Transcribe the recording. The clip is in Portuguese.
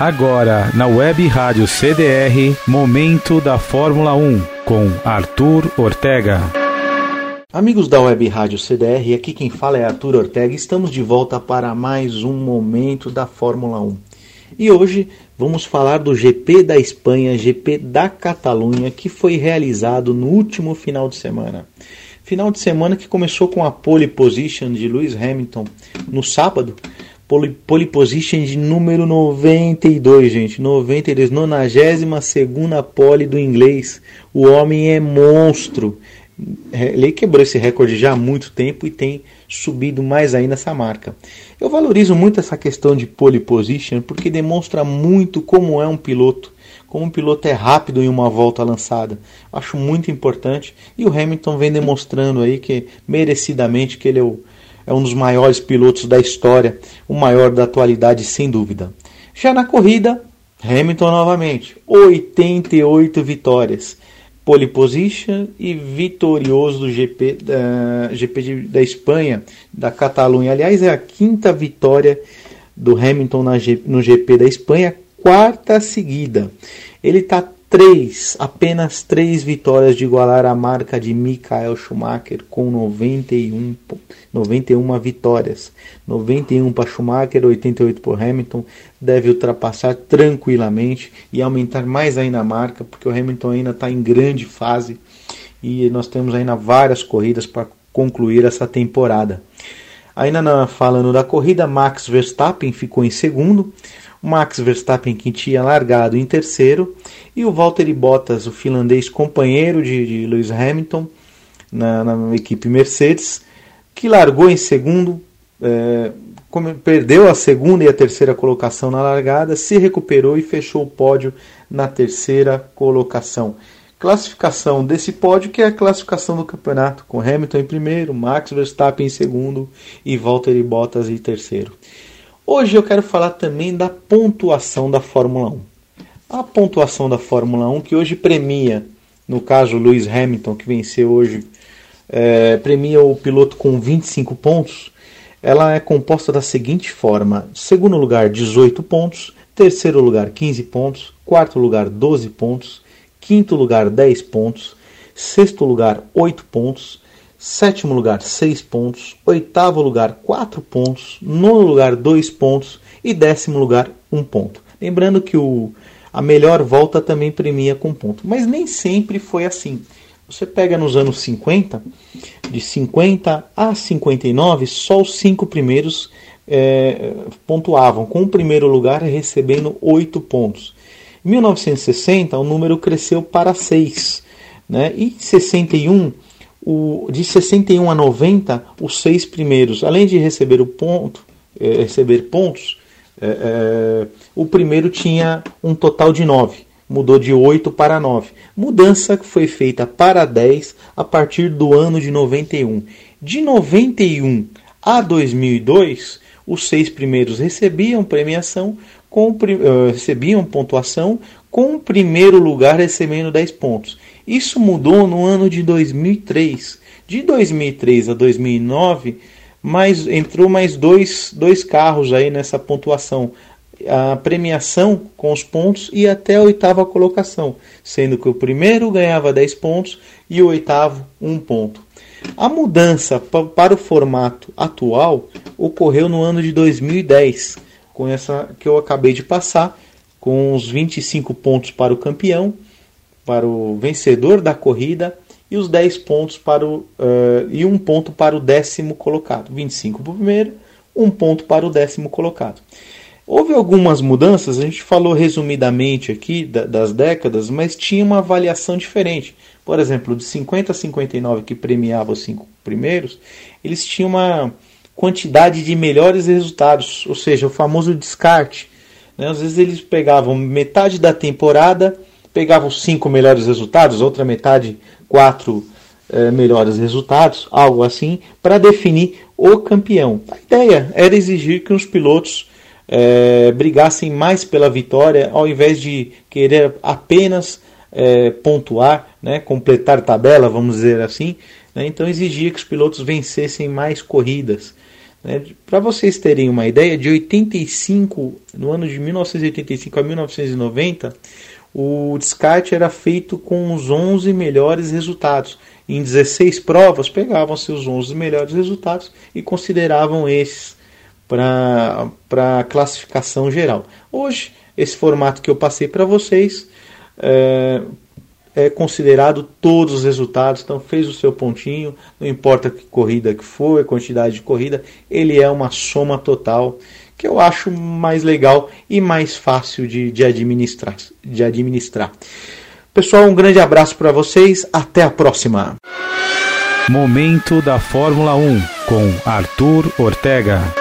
Agora, na Web Rádio CDR, Momento da Fórmula 1, com Arthur Ortega. Amigos da Web Rádio CDR, aqui quem fala é Arthur Ortega. Estamos de volta para mais um Momento da Fórmula 1. E hoje vamos falar do GP da Espanha, GP da Catalunha, que foi realizado no último final de semana. Final de semana que começou com a pole position de Lewis Hamilton no sábado, pole, position de número 92, gente. 92, 92 segunda pole do inglês. O homem é monstro. Ele quebrou esse recorde já há muito tempo e tem subido mais ainda essa marca. Eu valorizo muito essa questão de pole position porque demonstra muito como é um piloto, como um piloto é rápido em uma volta lançada. Acho muito importante e o Hamilton vem demonstrando aí que merecidamente que ele é o, é um dos maiores pilotos da história, o maior da atualidade, sem dúvida. Já na corrida, Hamilton novamente, 88 vitórias, pole position e vitorioso do GP da, GP da Espanha, da Catalunha. Aliás, é a quinta vitória do Hamilton na, no GP da Espanha, quarta seguida. Ele está três, apenas três vitórias de igualar a marca de Michael Schumacher com 91, 91 vitórias. 91 para Schumacher, 88 por Hamilton. Deve ultrapassar tranquilamente e aumentar mais ainda a marca, porque o Hamilton ainda está em grande fase e nós temos ainda várias corridas para concluir essa temporada. Ainda na, falando da corrida, Max Verstappen ficou em segundo. Max Verstappen que tinha largado em terceiro e o Valtteri Bottas, o finlandês companheiro de, de Lewis Hamilton na, na, equipe Mercedes, que largou em segundo, é, perdeu a segunda e a terceira colocação na largada, se recuperou e fechou o pódio na terceira colocação. Classificação desse pódio que é a classificação do campeonato, com Hamilton em primeiro, Max Verstappen em segundo e Valtteri Bottas em terceiro. Hoje eu quero falar também da pontuação da Fórmula 1. A pontuação da Fórmula 1 que hoje premia, no caso Lewis Hamilton, que venceu hoje, é, premia o piloto com 25 pontos. Ela é composta da seguinte forma: segundo lugar, 18 pontos, terceiro lugar, 15 pontos, quarto lugar, 12 pontos, quinto lugar, 10 pontos, sexto lugar, 8 pontos, sétimo lugar 6 pontos, oitavo lugar 4 pontos, nono lugar 2 pontos. E décimo lugar 1 ponto. Lembrando que o, a melhor volta também premia com ponto, mas nem sempre foi assim. Você pega nos anos 50, de 50 a 59, só os cinco primeiros é, pontuavam, com o primeiro lugar recebendo 8 pontos. Em 1960, o número cresceu para 6, né? e em 61 o, de 61 a 90, os seis primeiros, além de receber o ponto, é, receber pontos, é, é, o primeiro tinha um total de 9, mudou de 8 para 9. Mudança que foi feita para 10 a partir do ano de 91. De 91 a 2002, os seis primeiros recebiam premiação, com, uh, recebiam pontuação, com o primeiro lugar recebendo 10 pontos. Isso mudou no ano de 2003. De 2003 a 2009, mais, entrou mais dois, dois carros aí nessa pontuação. A premiação com os pontos e até a oitava colocação, sendo que o primeiro ganhava 10 pontos e o oitavo 1 ponto. A mudança para o formato atual ocorreu no ano de 2010, com essa que eu acabei de passar, com os 25 pontos para o campeão, para o vencedor da corrida e os 10 pontos para o, uh, e um ponto para o décimo colocado. 25 para o primeiro, um ponto para o décimo colocado. Houve algumas mudanças, a gente falou resumidamente aqui da, das décadas, mas tinha uma avaliação diferente. Por exemplo, de 50 a 59, que premiava os cinco primeiros, eles tinham uma quantidade de melhores resultados, ou seja, o famoso descarte. Né? Às vezes eles pegavam metade da temporada, pegavam os cinco melhores resultados, outra metade, quatro é, melhores resultados, algo assim, para definir o campeão. A ideia era exigir que os pilotos é, brigassem mais pela vitória, ao invés de querer apenas é, pontuar, né, completar tabela, vamos dizer assim. Né, então exigia que os pilotos vencessem mais corridas. Né? Para vocês terem uma ideia, de 85, no ano de 1985 a 1990, o descarte era feito com os 11 melhores resultados. Em 16 provas, pegavam-se os 11 melhores resultados e consideravam esses para a classificação geral. Hoje, esse formato que eu passei para vocês é, é considerado todos os resultados, então fez o seu pontinho, não importa que corrida que for, quantidade de corrida, ele é uma soma total que eu acho mais legal e mais fácil de, de, administrar, de administrar. Pessoal, um grande abraço para vocês, até a próxima. Momento da Fórmula 1 com Arthur Ortega.